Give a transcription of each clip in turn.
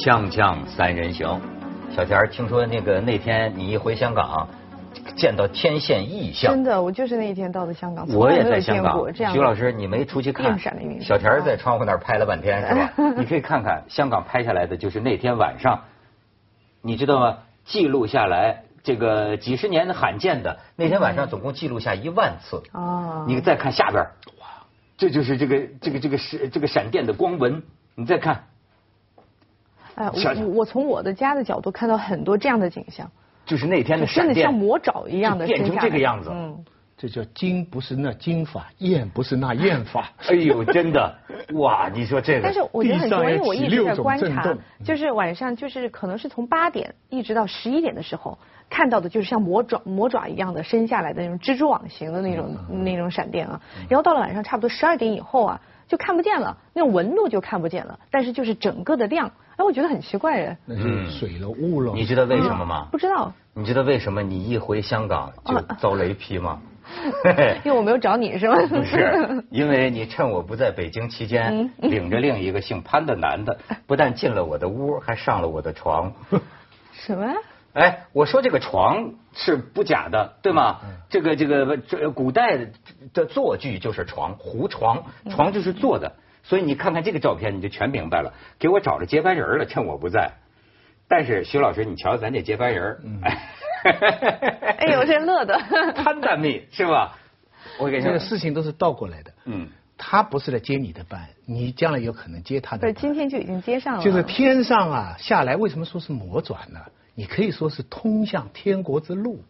锵锵三人行，小田，听说那个那天你一回香港，见到天现异象。真的，我就是那一天到的香港，我也在香港徐老师，你没出去看？小田在窗户那儿拍了半天，是吧？你可以看看香港拍下来的，就是那天晚上，你知道吗？记录下来这个几十年的罕见的，那天晚上总共记录下一万次。哦，你再看下边儿，哇，这就是这个这个这个是这个闪电的光纹。你再看，哎，想想我我从我的家的角度看到很多这样的景象，就是那天的真闪电的像魔爪一样的就变成这个样子。嗯，这叫经不是那经法，验不是那验法。哎呦，真的，哇！你说这个，但是我觉得很重要，因为我一直在观察就是晚上就是可能是从八点一直到十一点的时候看到的，就是像魔爪魔爪一样的伸下来的那种蜘蛛网型的那种那种闪电啊。然后到了晚上差不多十二点以后啊，就看不见了，那种纹路就看不见了，但是就是整个的亮，哎，我觉得很奇怪哎，那是水了雾了。你知道为什么吗？不知道，你知道为什么你一回香港就遭雷劈吗？因为我没有找你是吗？不是，因为你趁我不在北京期间，领着另一个姓潘的男的，不但进了我的屋，还上了我的床。什么？哎，我说这个床是不假的，对吗？这个这个这古代的坐具就是床，胡床，床就是坐的。所以你看看这个照片，你就全明白了。给我找着接班人了，趁我不在。但是徐老师，你瞧咱这接班人，哎呦，这乐的。潘大蜜是吧？我跟你说这个，事情都是倒过来的。嗯，他不是来接你的班，你将来有可能接他不是，的班。今天就已经接上了。就是天上啊下来，为什么说是魔转呢？你可以说是通向天国之路。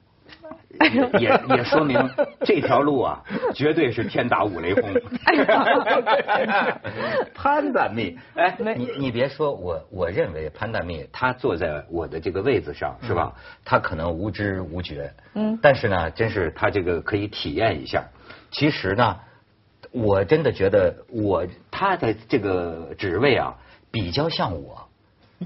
也也说明这条路啊，绝对是天打五雷轰。潘大蜜，哎，你你别说我，我认为潘大蜜他坐在我的这个位子上是吧？他可能无知无觉，嗯但是呢，真是他这个可以体验一下。其实呢，我真的觉得我他的这个职位啊，比较像我，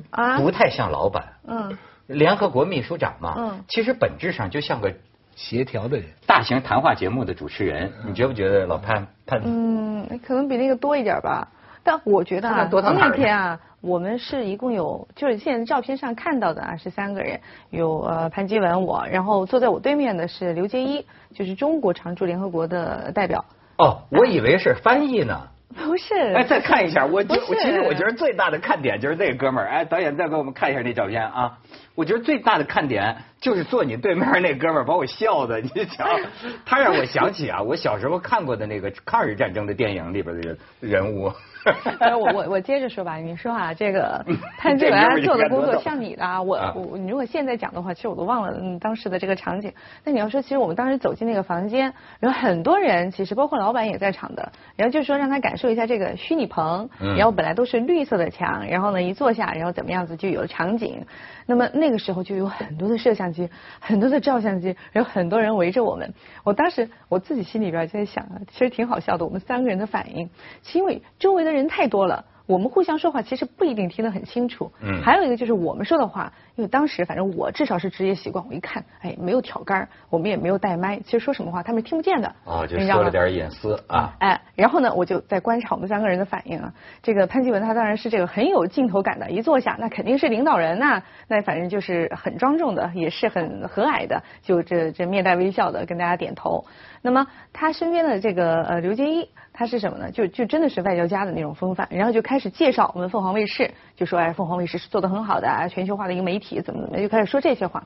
啊，不太像老板。嗯，联合国秘书长嘛，嗯其实本质上就像个协调的人，大型谈话节目的主持人，你觉不觉得老潘潘？嗯，可能比那个多一点吧。但我觉得啊，多到那天啊，我们是一共有，就是现在照片上看到的啊，是三个人，有呃潘基文我，然后坐在我对面的是刘结一，就是中国常驻联合国的代表。哦，我以为是翻译呢。不是，哎，再看一下，我就我其实我觉得最大的看点就是那个哥们儿。哎，导演再给我们看一下那照片啊！我觉得最大的看点就是坐你对面那哥们儿，把我笑的，你瞧，他让我想起啊，我小时候看过的那个抗日战争的电影里边的人人物。呃，我我我接着说吧，你说啊，这个潘志文做的工作像你的啊，我啊我你如果现在讲的话，其实我都忘了嗯当时的这个场景。那你要说，其实我们当时走进那个房间，然后很多人，其实包括老板也在场的，然后就说让他感受一下这个虚拟棚，嗯然后本来都是绿色的墙，然后呢一坐下，然后怎么样子就有了场景。那么那个时候就有很多的摄像机，很多的照相机，然后很多人围着我们。我当时我自己心里边就在想啊，其实挺好笑的，我们三个人的反应，是因为周围的人太多了。我们互相说话，其实不一定听得很清楚。嗯还有一个就是我们说的话，因为当时反正我至少是职业习惯，我一看，哎，没有挑杆儿，我们也没有带麦，其实说什么话他们听不见的。哦，就说了点隐私啊。哎，然后呢，我就在观察我们三个人的反应啊。这个潘基文他当然是这个很有镜头感的，一坐下那肯定是领导人呐、那反正就是很庄重的，也是很和蔼的，就这这面带微笑的跟大家点头。那么他身边的这个呃刘结一，他是什么呢？就就真的是外交家的那种风范，然后就开始介绍我们凤凰卫视，就说哎凤凰卫视是做的很好的啊，全球化的一个媒体，怎么怎么，就开始说这些话。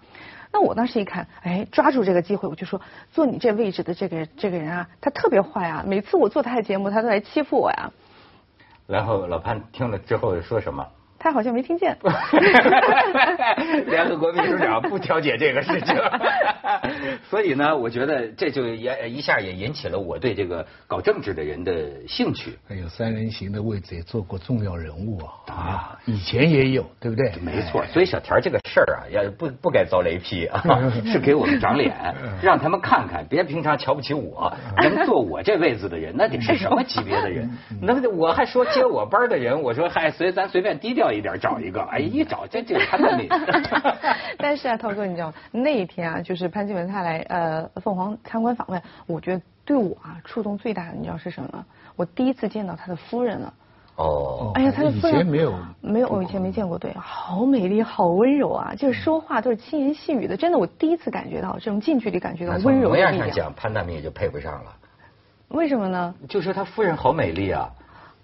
那我当时一看，哎，抓住这个机会，我就说，坐你这位置的这个这个人啊，他特别坏啊！每次我做他的节目，他都来欺负我呀。然后老潘听了之后说什么？他好像没听见。联合国秘书长不调解这个事情，所以呢，我觉得这就也一下也引起了我对这个搞政治的人的兴趣。还有三人行的位置也做过重要人物啊，啊以前也有，对不对？没错，所以小田这个事儿啊，要不不该遭雷劈啊，是给我们长脸，让他们看看，别平常瞧不起我，能坐我这位子的人，那得是什么级别的人？那我还说接我班的人，我说嗨，随咱随便低调一点找一个，哎，一找这这潘大米。但是啊，涛哥，你知道吗？那一天啊，就是潘金文他来呃凤凰参观访问，我觉得对我啊触动最大的，你知道是什么？我第一次见到他的夫人了。哦，哎呀，他的夫人前没有没有，我以前没见过，对，好美丽，好温柔啊，就是说话都是轻言细语的，真的，我第一次感觉到这种近距离感觉到温柔模样上的力量。讲，潘大明也就配不上了。为什么呢？就说他夫人好美丽啊，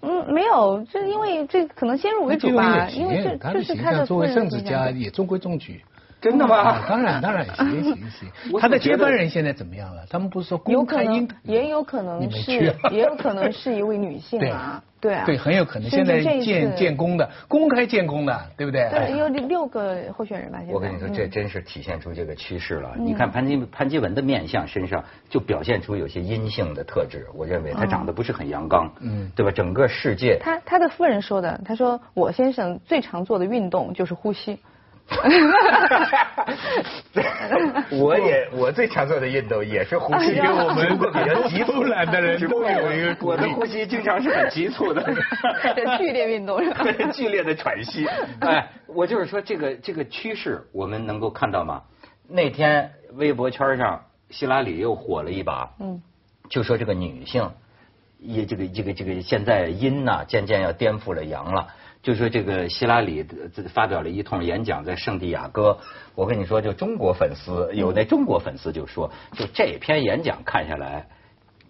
嗯，没有，就是因为这可能先入为主吧，因为这他的就是他的作为政治家也中规中矩。真的啊，吗？当然当然，行 行行。他的接班人现在怎么样了？他们不是说有可能公开应也有可能是 也有可能是一位女性啊，对啊，对，很有可能现在建建功的，公开建功的，对不对？对，有六个候选人吧，我跟你说，这嗯真是体现出这个趋势了。你看潘基潘基文的面相身上就表现出有些阴性的特质，我认为他长得不是很阳刚，嗯，对吧？整个世界，他他的夫人说的，他说我先生最常做的运动就是呼吸。我也我最常做的运动也是呼吸，因为我们比较急促懒的人都有一个我的呼吸经常是很急促的，剧烈运动是吧？对，剧烈的喘息。哎，我就是说这个这个趋势，我们能够看到吗？那天微博圈上希拉里又火了一把，嗯，就说这个女性也这个这个这个现在阴呐、渐渐要颠覆了阳了。就说这个希拉里呃发表了一通演讲在圣地亚哥，我跟你说，就中国粉丝有那中国粉丝就说，就这篇演讲看下来，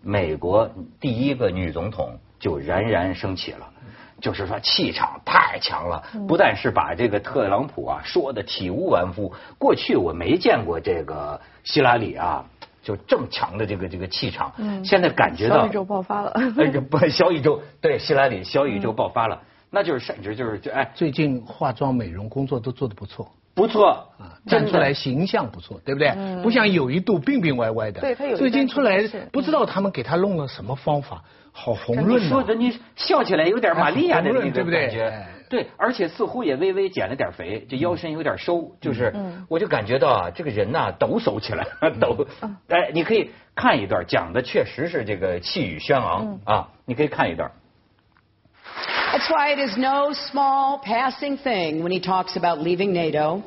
美国第一个女总统就冉冉升起了。就是说气场太强了，不但是把这个特朗普啊说的体无完肤，过去我没见过这个希拉里啊，就这么强的这个这个气场，现在感觉到小宇宙爆发了。哎，不小宇宙对希拉里小宇宙爆发了，那就是甚至就是就哎最近化妆美容工作都做得不错。不错啊，站出来形象不错，对不对？不像有一度病病歪歪的。对他有最近出来不知道他们给他弄了什么方法，好红你润呐。说的你笑起来有点玛利亚的对不对？感觉哎，对，而且似乎也微微减了点肥，这腰身有点收，就是我就感觉到啊，这个人呐抖擞起来，抖，哎，你可以看一段，讲的确实是这个气宇轩昂啊，你可以看一段。That's why it is no small passing thing when he talks about leaving NATO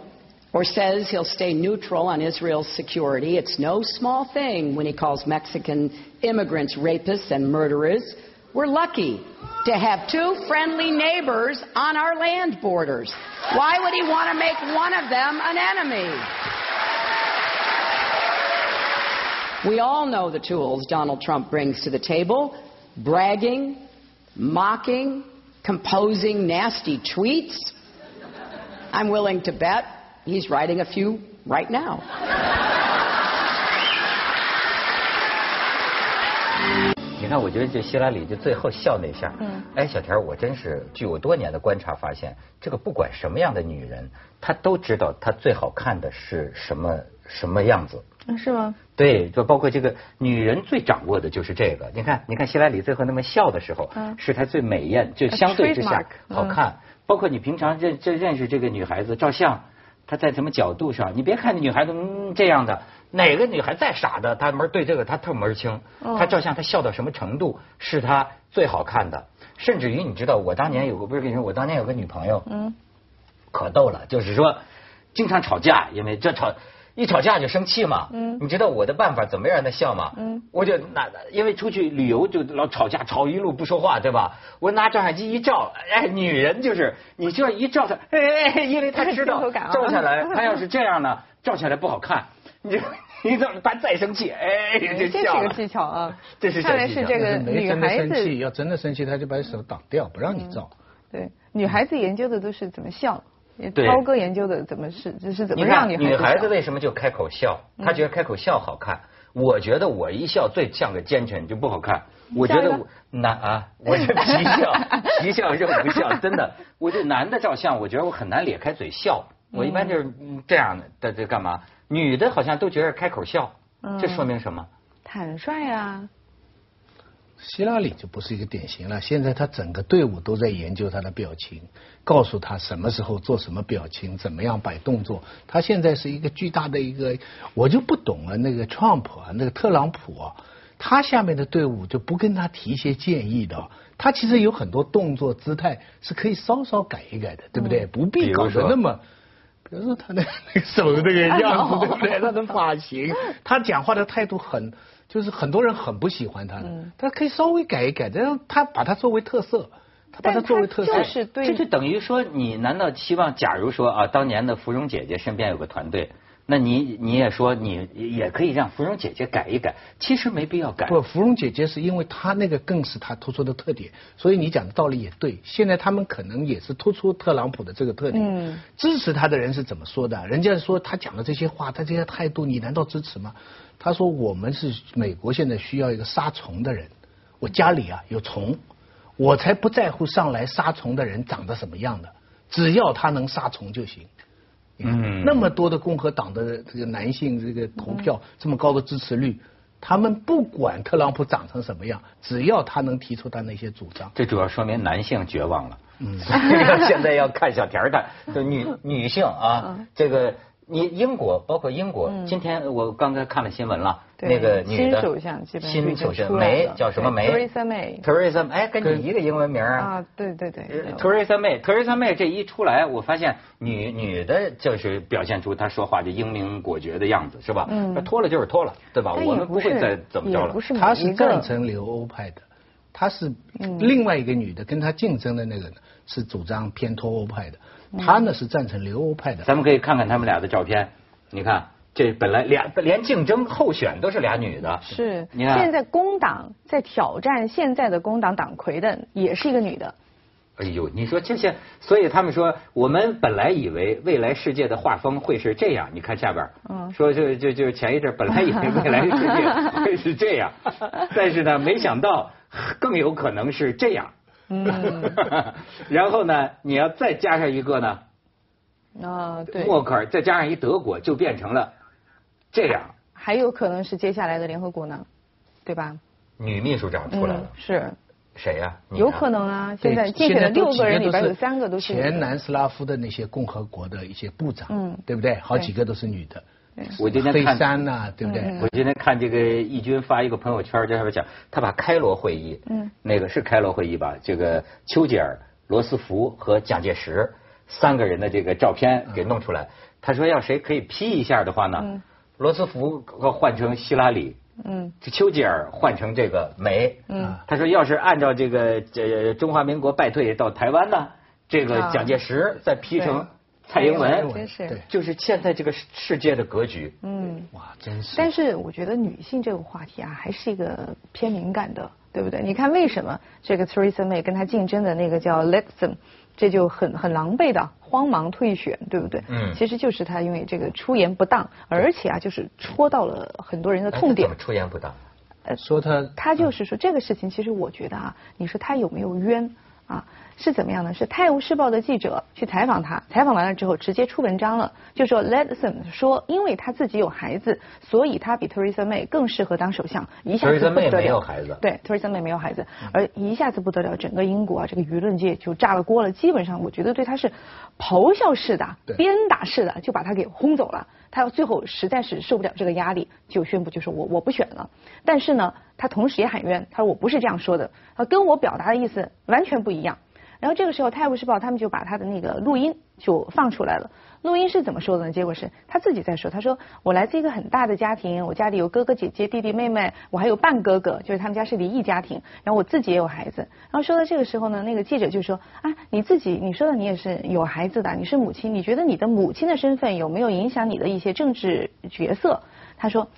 or says he'll stay neutral on Israel's security. It's no small thing when he calls Mexican immigrants rapists and murderers. We're lucky to have two friendly neighbors on our land borders. Why would he want to make one of them an enemy? We all know the tools Donald Trump brings to the table bragging, mocking, composing nasty tweets. I'm willing to bet he's writing a few right now. 你看，我觉得这希拉里就最后笑那下，嗯，哎，小田，我真是据我多年的观察发现，这个不管什么样的女人，她都知道她最好看的是什么什么样子。是吗？对，就包括这个女人最掌握的就是这个。你看，你看希拉里最后那么笑的时候，嗯是她最美艳，就相对之下好看。包括你平常认这认识这个女孩子照相，她在什么角度上，你别看那女孩子嗯这样的，哪个女孩再傻的，她门对这个她特门儿清。她照相她笑到什么程度，是她最好看的。甚至于你知道，我当年有个不是跟你说，我当年有个女朋友，嗯，可逗了，就是说经常吵架，因为这吵一吵架就生气嘛。嗯你知道我的办法怎么让他笑吗？嗯，我就拿，因为出去旅游就老吵架，吵一路不说话，对吧？我拿照相机一照，哎，女人就是你就要一照她，哎，因为她知道 照下来，她要是这样呢，照下来不好看。你就你怎么办？再生气，哎，就这是笑了。个技巧啊。这是小技巧看来是这个没女真的孩子生气，要真的生气，他就把手挡掉，不让你照。对，女孩子研究的都是怎么笑，对涛哥研究的怎么是，这是怎你么让看，女孩子笑为什么就开口笑？她觉得开口笑好看。我觉得我一笑最像个奸臣，就不好看。我觉得我男啊，我是皮 笑，皮笑肉不笑，真的。我这男的照相，我觉得我很难咧开嘴笑。我一般就是嗯这样的，在这干嘛？女的好像都觉得开口笑，这说明什么？坦率啊，希拉里就不是一个典型了。现在他整个队伍都在研究他的表情，告诉他什么时候做什么表情，怎么样摆动作。他现在是一个巨大的一个，我就不懂了。那个 Trump 啊，那个特朗普啊，他下面的队伍就不跟他提一些建议的。他其实有很多动作姿态是可以稍稍改一改的，对不对？不必搞得那么。比如说他那那个手那个样子，对不对？他的发型，他讲话的态度很，就是很多人很不喜欢他的。他可以稍微改一改，然后他把它作为特色，他把它作为特色。就是对，这就等于说，你难道期望，假如说啊，当年的芙蓉姐姐身边有个团队？那你你也说你也可以让芙蓉姐姐改一改，其实没必要改。不，芙蓉姐姐是因为她那个更是她突出的特点，所以你讲的道理也对。现在他们可能也是突出特朗普的这个特点。嗯。支持他的人是怎么说的？人家说他讲的这些话，他这些态度，你难道支持吗？他说我们是美国现在需要一个杀虫的人，我家里啊有虫，我才不在乎上来杀虫的人长得什么样的，只要他能杀虫就行。嗯，那么多的共和党的这个男性这个投票这么高的支持率，他们不管特朗普长成什么样，只要他能提出他那些主张，这主要说明男性绝望了。嗯，现在要看小田的，就女 女性啊，这个。你英国包括英国，今天我刚才看了新闻了，那个女的新首相，新首相梅叫什么梅？Theresa May。Theresa，哎，跟你一个英文名啊？啊，对对对。Theresa May，Theresa May 这一出来，我发现女女的就是表现出她说话就英明果决的样子，是吧？嗯。脱了就是脱了，对吧？我们不会再怎么着了。她是赞成留欧派的，她是另外一个女的跟她竞争的那个是主张偏脱欧派的。他呢是赞成留欧派的，咱们可以看看他们俩的照片。你看，这本来俩连竞争候选都是俩女的。是，你看现在工党在挑战现在的工党党魁的也是一个女的。哎呦，你说这些，所以他们说，我们本来以为未来世界的画风会是这样。你看下边，嗯，说就就就前一阵本来以为未来世界会是这样，但是呢，没想到更有可能是这样。嗯，然后呢？你要再加上一个呢？啊，对，默克尔再加上一德国，就变成了这样。还有可能是接下来的联合国呢，对吧？女秘书长出来了，是谁呀？有可能啊！现在竞选的六个人里边有三个都是前南斯拉夫的那些共和国的一些部长，嗯，对不对？好几个都是女的。我今天看三呐，对不对？我今天看这个义军发一个朋友圈，在上面讲，他把开罗会议，嗯，那个是开罗会议吧？这个丘吉尔、罗斯福和蒋介石三个人的这个照片给弄出来。他说要谁可以 P 一下的话呢？罗斯福换成希拉里，嗯，这丘吉尔换成这个梅，嗯，他说要是按照这个这中华民国败退到台湾呢，这个蒋介石再批成。蔡英文，真是，就是现在这个世界的格局。嗯，哇，真是。但是我觉得女性这个话题啊，还是一个偏敏感的，对不对？你看为什么这个 Theresa May 跟她竞争的那个叫 Lexon，这就很很狼狈的慌忙退选，对不对？嗯。其实就是她因为这个出言不当，而且啊，就是戳到了很多人的痛点。怎么出言不当？呃，说他。他就是说这个事情，其实我觉得啊，你说他有没有冤？啊，是怎么样呢？是《泰晤士报》的记者去采访他，采访完了之后直接出文章了，就说 Letson 说，因为他自己有孩子，所以他比 Theresa May 更适合当首相，一下子不得了。没有孩子。对，Theresa May 没有孩子，而一下子不得了，整个英国啊，这个舆论界就炸了锅了。基本上，我觉得对他是咆哮式的、鞭打式的，就把他给轰走了。他最后实在是受不了这个压力，就宣布就说我我不选了。但是呢，他同时也喊冤，他说我不是这样说的，他跟我表达的意思完全不一样。然后这个时候，《泰晤士报》他们就把他的那个录音就放出来了。录音是怎么说的呢？结果是他自己在说：“他说我来自一个很大的家庭，我家里有哥哥姐姐、弟弟妹妹，我还有半哥哥，就是他们家是离异家庭。然后我自己也有孩子。然后说到这个时候呢，那个记者就说：啊，你自己你说的你也是有孩子的，你是母亲，你觉得你的母亲的身份有没有影响你的一些政治角色？他说。”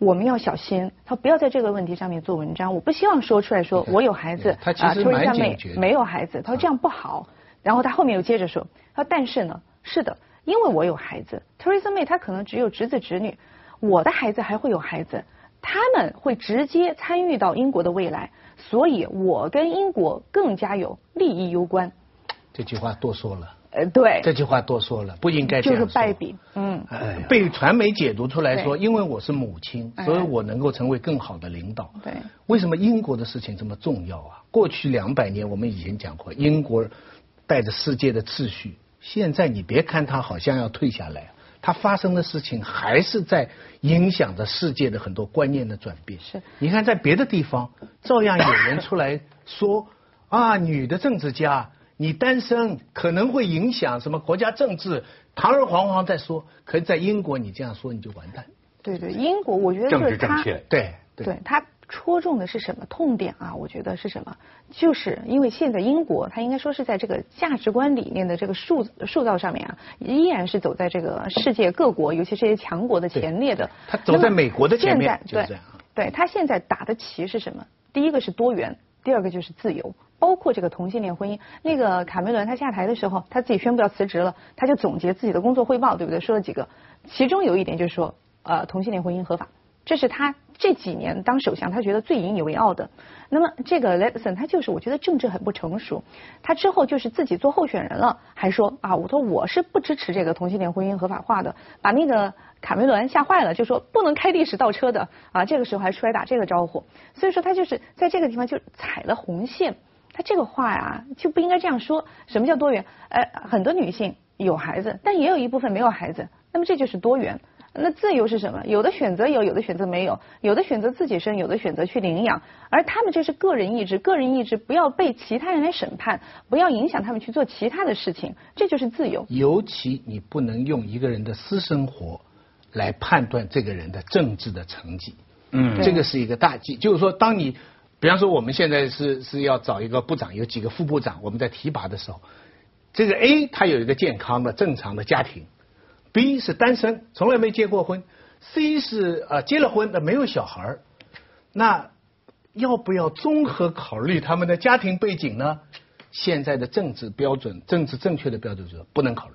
我们要小心，他不要在这个问题上面做文章。我不希望说出来说我有孩子，啊，说一下没没有孩子，他说这样不好。然后他后面又接着说，他说但是呢，是的，因为我有孩子，Theresa May 她可能只有侄子侄女，我的孩子还会有孩子，他们会直接参与到英国的未来，所以我跟英国更加有利益攸关。这句话多说了。呃，对，这句话多说了，不应该这样说。就是败笔，嗯，被传媒解读出来说，因为我是母亲，所以我能够成为更好的领导。对，为什么英国的事情这么重要啊？过去两百年，我们以前讲过，英国带着世界的秩序。现在你别看它好像要退下来，它发生的事情还是在影响着世界的很多观念的转变。是，你看在别的地方，照样有人出来说啊，女的政治家。你单身可能会影响什么国家政治？堂而皇皇在说，可是在英国你这样说你就完蛋。对对，英国我觉得政治正确，对对，他戳中的是什么痛点啊？我觉得是什么？就是因为现在英国，它应该说是在这个价值观理念的这个塑塑造上面啊，依然是走在这个世界各国，尤其这些强国的前列的。他走在美国的前面，对，对他现在打的旗是什么？第一个是多元，第二个就是自由，包括这个同性恋婚姻。那个卡梅伦他下台的时候，他自己宣布要辞职了，他就总结自己的工作汇报，对不对？说了几个，其中有一点就是说，呃，同性恋婚姻合法。这是他这几年当首相，他觉得最引以为傲的。那么这个 Leveson 他就是我觉得政治很不成熟。他之后就是自己做候选人了，还说啊，我说我是不支持这个同性恋婚姻合法化的，把那个卡梅伦吓坏了，就说不能开历史倒车的啊。这个时候还出来打这个招呼，所以说他就是在这个地方就踩了红线。他这个话呀就不应该这样说。什么叫多元？呃，很多女性有孩子，但也有一部分没有孩子，那么这就是多元。那自由是什么？有的选择有，有的选择没有，有的选择自己生，有的选择去领养，而他们这是个人意志，个人意志不要被其他人来审判，不要影响他们去做其他的事情，这就是自由。尤其你不能用一个人的私生活来判断这个人的政治的成绩。嗯，这个是一个大忌。就是说，当你，比方说我们现在是是要找一个部长，有几个副部长，我们在提拔的时候，这个 A 他有一个健康的正常的家庭。B 是单身，从来没结过婚；C 是呃结了婚的，没有小孩那要不要综合考虑他们的家庭背景呢？现在的政治标准、政治正确的标准是不能考虑。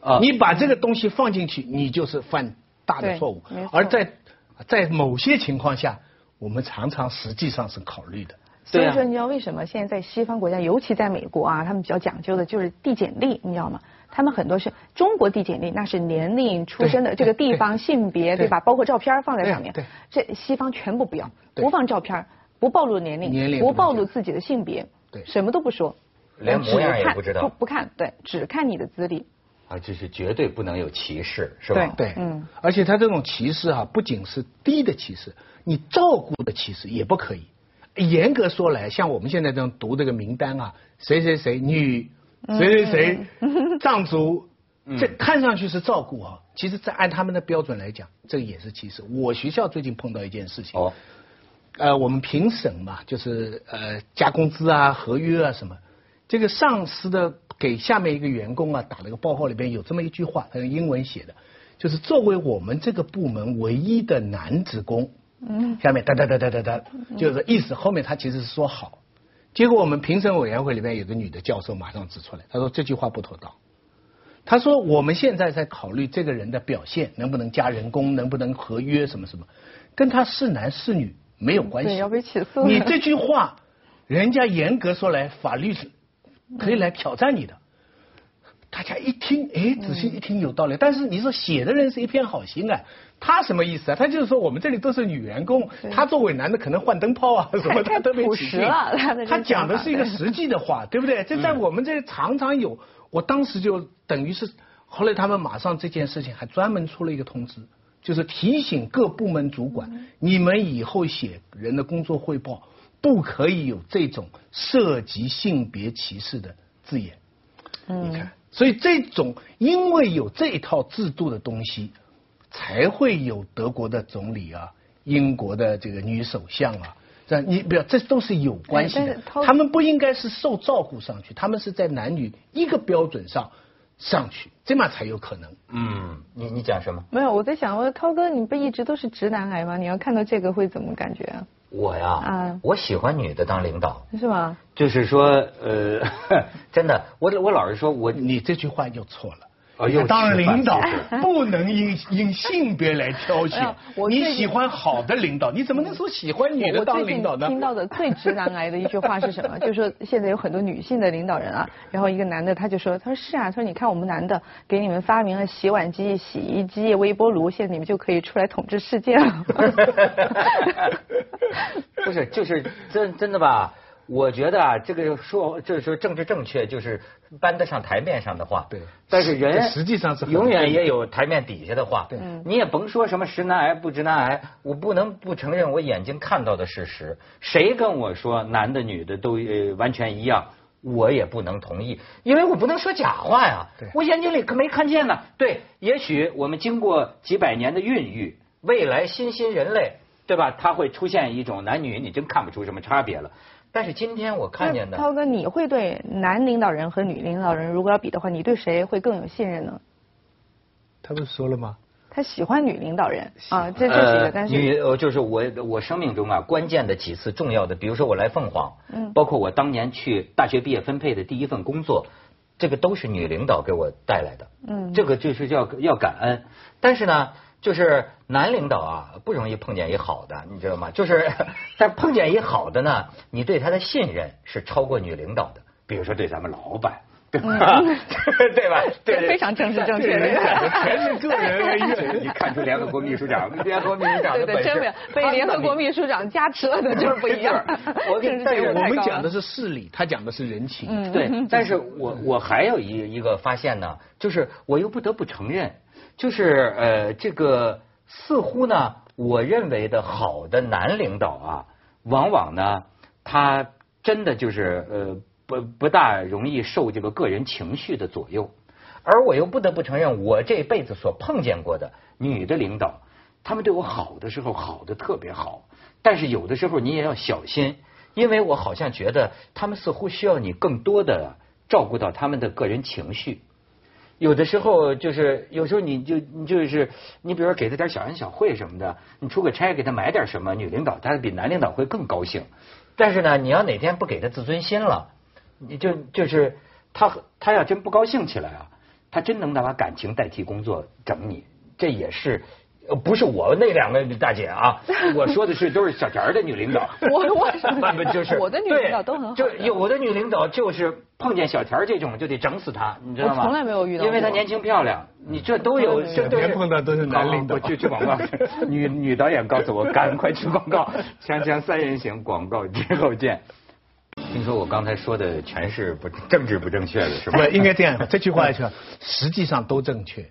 啊，你把这个东西放进去，你就是犯大的错误。而在在某些情况下，我们常常实际上是考虑的。所以说，你知道为什么现在在西方国家，尤其在美国啊，他们比较讲究的就是递简历，你知道吗？他们很多是中国递简历，那是年龄、出生的这个地方、性别，对吧？包括照片放在上面。这西方全部不要，不放照片，不暴露年龄，不暴露自己的性别，什么都不说，连模样也不知道，不不看，对，只看你的资历。啊，这是绝对不能有歧视，是吧？对，嗯。而且他这种歧视啊，不仅是低的歧视，你照顾的歧视也不可以。严格说来，像我们现在这种读这个名单啊，谁谁谁女，谁谁谁 藏族，这看上去是照顾啊，其实，在按他们的标准来讲，这个也是歧视。我学校最近碰到一件事情，哦，呃，我们评审嘛，就是呃加工资啊、合约啊什么，这个上司的给下面一个员工啊打了个报告，里边有这么一句话，他用英文写的，就是作为我们这个部门唯一的男职工。嗯，下面哒哒哒哒哒哒，就是意思后面他其实是说好，结果我们评审委员会里面有个女的教授马上指出来，他说这句话不妥当。他说我们现在在考虑这个人的表现能不能加人工，能不能合约什么什么，跟他是男是女没有关系。要被起诉。你这句话，人家严格说来，法律是可以来挑战你的。大家一听，哎，仔细一听有道理。但是你说写的人是一片好心啊，他什么意思啊？他就是说我们这里都是女员工，他作为男的可能换灯泡啊什么 的都没起劲。他讲的是一个实际的话，对不对？这在我们这常常有。我当时就等于是，后来他们马上这件事情还专门出了一个通知，就是提醒各部门主管，你们以后写人的工作汇报不可以有这种涉及性别歧视的字眼。你看。所以这种因为有这套制度的东西，才会有德国的总理啊，英国的这个女首相啊，这你不要，这都是有关系的。他们不应该是受照顾上去，他们是在男女一个标准上上去，这么才有可能。嗯，你你讲什么？没有，我在想，我涛哥，你不一直都是直男癌吗？你要看到这个会怎么感觉啊？我呀，我喜欢女的当领导，是吗？就是说，呃，真的，我我老是说，我你这句话就错了。当领导不能因因性别来挑选。你喜欢好的领导，你怎么能说喜欢女的当领导呢？听到的最直男癌的一句话是什么？就是说现在有很多女性的领导人啊，然后一个男的他就说，他说是啊，他说你看我们男的给你们发明了洗碗机、洗衣机、微波炉，现在你们就可以出来统治世界了。不是，就是真真的吧？我觉得啊，这个说就是说政治正确，就是搬得上台面上的话。对。但是人实际上是永远也有台面底下的话。对。你也甭说什么直男癌不直男癌，我不能不承认我眼睛看到的事实。谁跟我说男的女的都呃完全一样，我也不能同意，因为我不能说假话呀。对。我眼睛里可没看见呢。对。也许我们经过几百年的孕育，未来新新人类。对吧？他会出现一种男女你真看不出什么差别了。但是今天我看见的，涛哥，你会对男领导人和女领导人如果要比的话，你对谁会更有信任呢？他不是说了吗？他喜欢女领导人啊，这这是一个，但是女呃就是我我生命中啊关键的几次重要的，比如说我来凤凰，嗯，包括我当年去大学毕业分配的第一份工作，这个都是女领导给我带来的，嗯，这个就是要要感恩，但是呢。就是男领导啊，不容易碰见一好的，你知道吗？就是，但碰见一好的呢，你对他的信任是超过女领导的。比如说对咱们老板，对吧？对吧？对，非常正式正确的，全是个人恩怨。你看出联合国秘书长，联合国秘书长的 本事，被联合国秘书长加持了的就是不一样。我但是我们讲的是事理，他讲的是人情。对，但是我我还有一一个发现呢，就是我又不得不承认。就是呃，这个似乎呢，我认为的好的男领导啊，往往呢，他真的就是呃，不不大容易受这个个人情绪的左右。而我又不得不承认，我这辈子所碰见过的女的领导，他们对我好的时候好的特别好，但是有的时候你也要小心，因为我好像觉得他们似乎需要你更多的照顾到他们的个人情绪。有的时候就是，有时候你就你就是你，比如说给他点小恩小惠什么的，你出个差给他买点什么，女领导她比男领导会更高兴。但是呢，你要哪天不给他自尊心了，你就就是他他要真不高兴起来啊，他真能拿把感情代替工作整你，这也是。呃，不是我那两个大姐啊，我说的是都是小田的女领导。我我 就是我的女领导都很好。就有的女领导就是碰见小田这种就得整死她，你知道吗？从来没有遇到。因为她年轻漂亮，你这都有，这都是碰到都是男领导。去去广告，女女导演告诉我，赶快去广告。锵锵三人行，广告之后见。听说我刚才说的全是不政治不正确的，是吧？不应该这样，这句话说实际上都正确。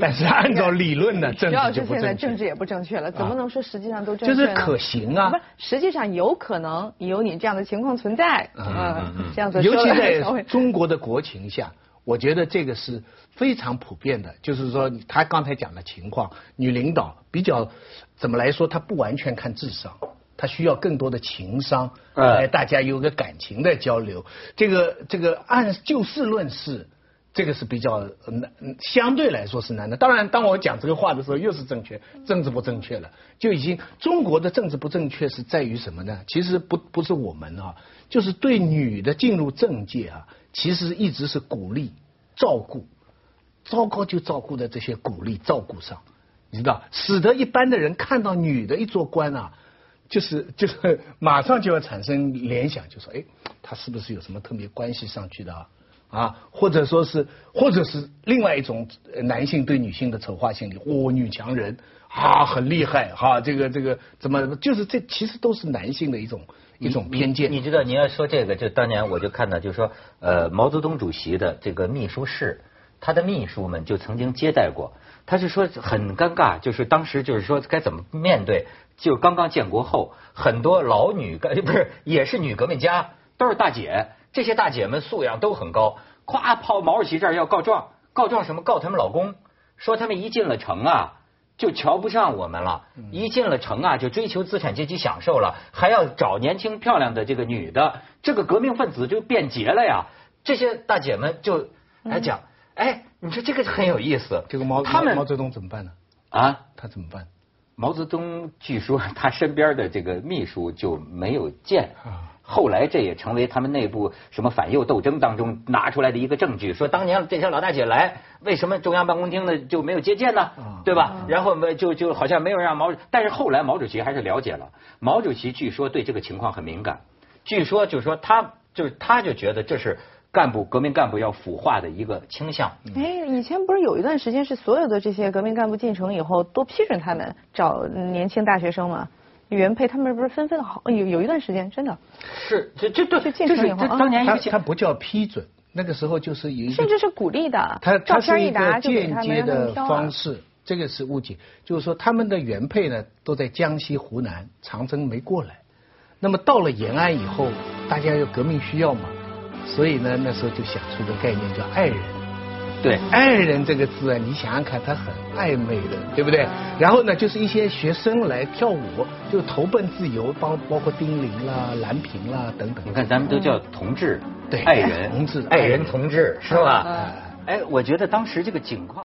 但是按照理论呢，政治就不正确。现在政治也不正确了，怎么能说实际上都正确？就是可行啊。不，实际上有可能有你这样的情况存在。嗯嗯这样子。尤其在中国的国情下，我觉得这个是非常普遍的。就是说，他刚才讲的情况，女领导比较怎么来说，她不完全看智商，她需要更多的情商，哎大家有个感情的交流。这个这个按就事论事。这个是比较难，相对来说是难的。当然，当我讲这个话的时候，又是正确，政治不正确了。就已经中国的政治不正确是在于什么呢？其实不不是我们啊，就是对女的进入政界啊，其实一直是鼓励、照顾，糟糕就照顾在这些鼓励、照顾上，你知道，使得一般的人看到女的一做官啊，就是 就是马上就要产生联想，就说，哎，她是不是有什么特别关系上去的啊？啊，或者说是，或者是另外一种男性对女性的丑化心理，哦，女强人啊，很厉害哈，这个这个怎么就是这其实都是男性的一种一种偏见。你知道你要说这个，就当年我就看到，就是说呃，毛泽东主席的这个秘书室，他的秘书们就曾经接待过，他是说很尴尬，就是当时就是说该怎么面对，就刚刚建国后，很多老女不是也是女革命家，都是大姐。这些大姐们素养都很高，夸跑毛主席这儿要告状，告状什么？告他们老公，说他们一进了城啊，就瞧不上我们了；一进了城啊，就追求资产阶级享受了，还要找年轻漂亮的这个女的，这个革命分子就变节了呀！这些大姐们就来讲，哎，你说这个很有意思。这个毛他们毛泽东怎么办呢？啊，他怎么办？毛泽东据说他身边的这个秘书就没有见。后来这也成为他们内部什么反右斗争当中拿出来的一个证据，说当年这些老大姐来，为什么中央办公厅呢就没有接见呢？对吧？然后就就好像没有让毛，但是后来毛主席还是了解了。毛主席据说对这个情况很敏感，据说就是说他就是他就觉得这是干部革命干部要腐化的一个倾向。哎，以前不是有一段时间是所有的这些革命干部进城以后都批准他们找年轻大学生吗？原配他们不是纷纷好有有一段时间真的是这这对这是当年他他不叫批准，那个时候就是有甚至是鼓励的，他他是一个间接的方式，这个是误解。就是说他们的原配呢都在江西、湖南、长征没过来，那么到了延安以后，大家有革命需要嘛，所以呢那时候就想出个概念叫爱人，对爱人这个字啊，你想想看，它很暧昧的，对不对？然后呢，就是一些学生来跳舞，就投奔自由，包包括丁玲啦、蓝萍啦等等。你看，咱们都叫同志，对爱人，同志爱人同志，是吧？哎哎，我觉得当时这个景况。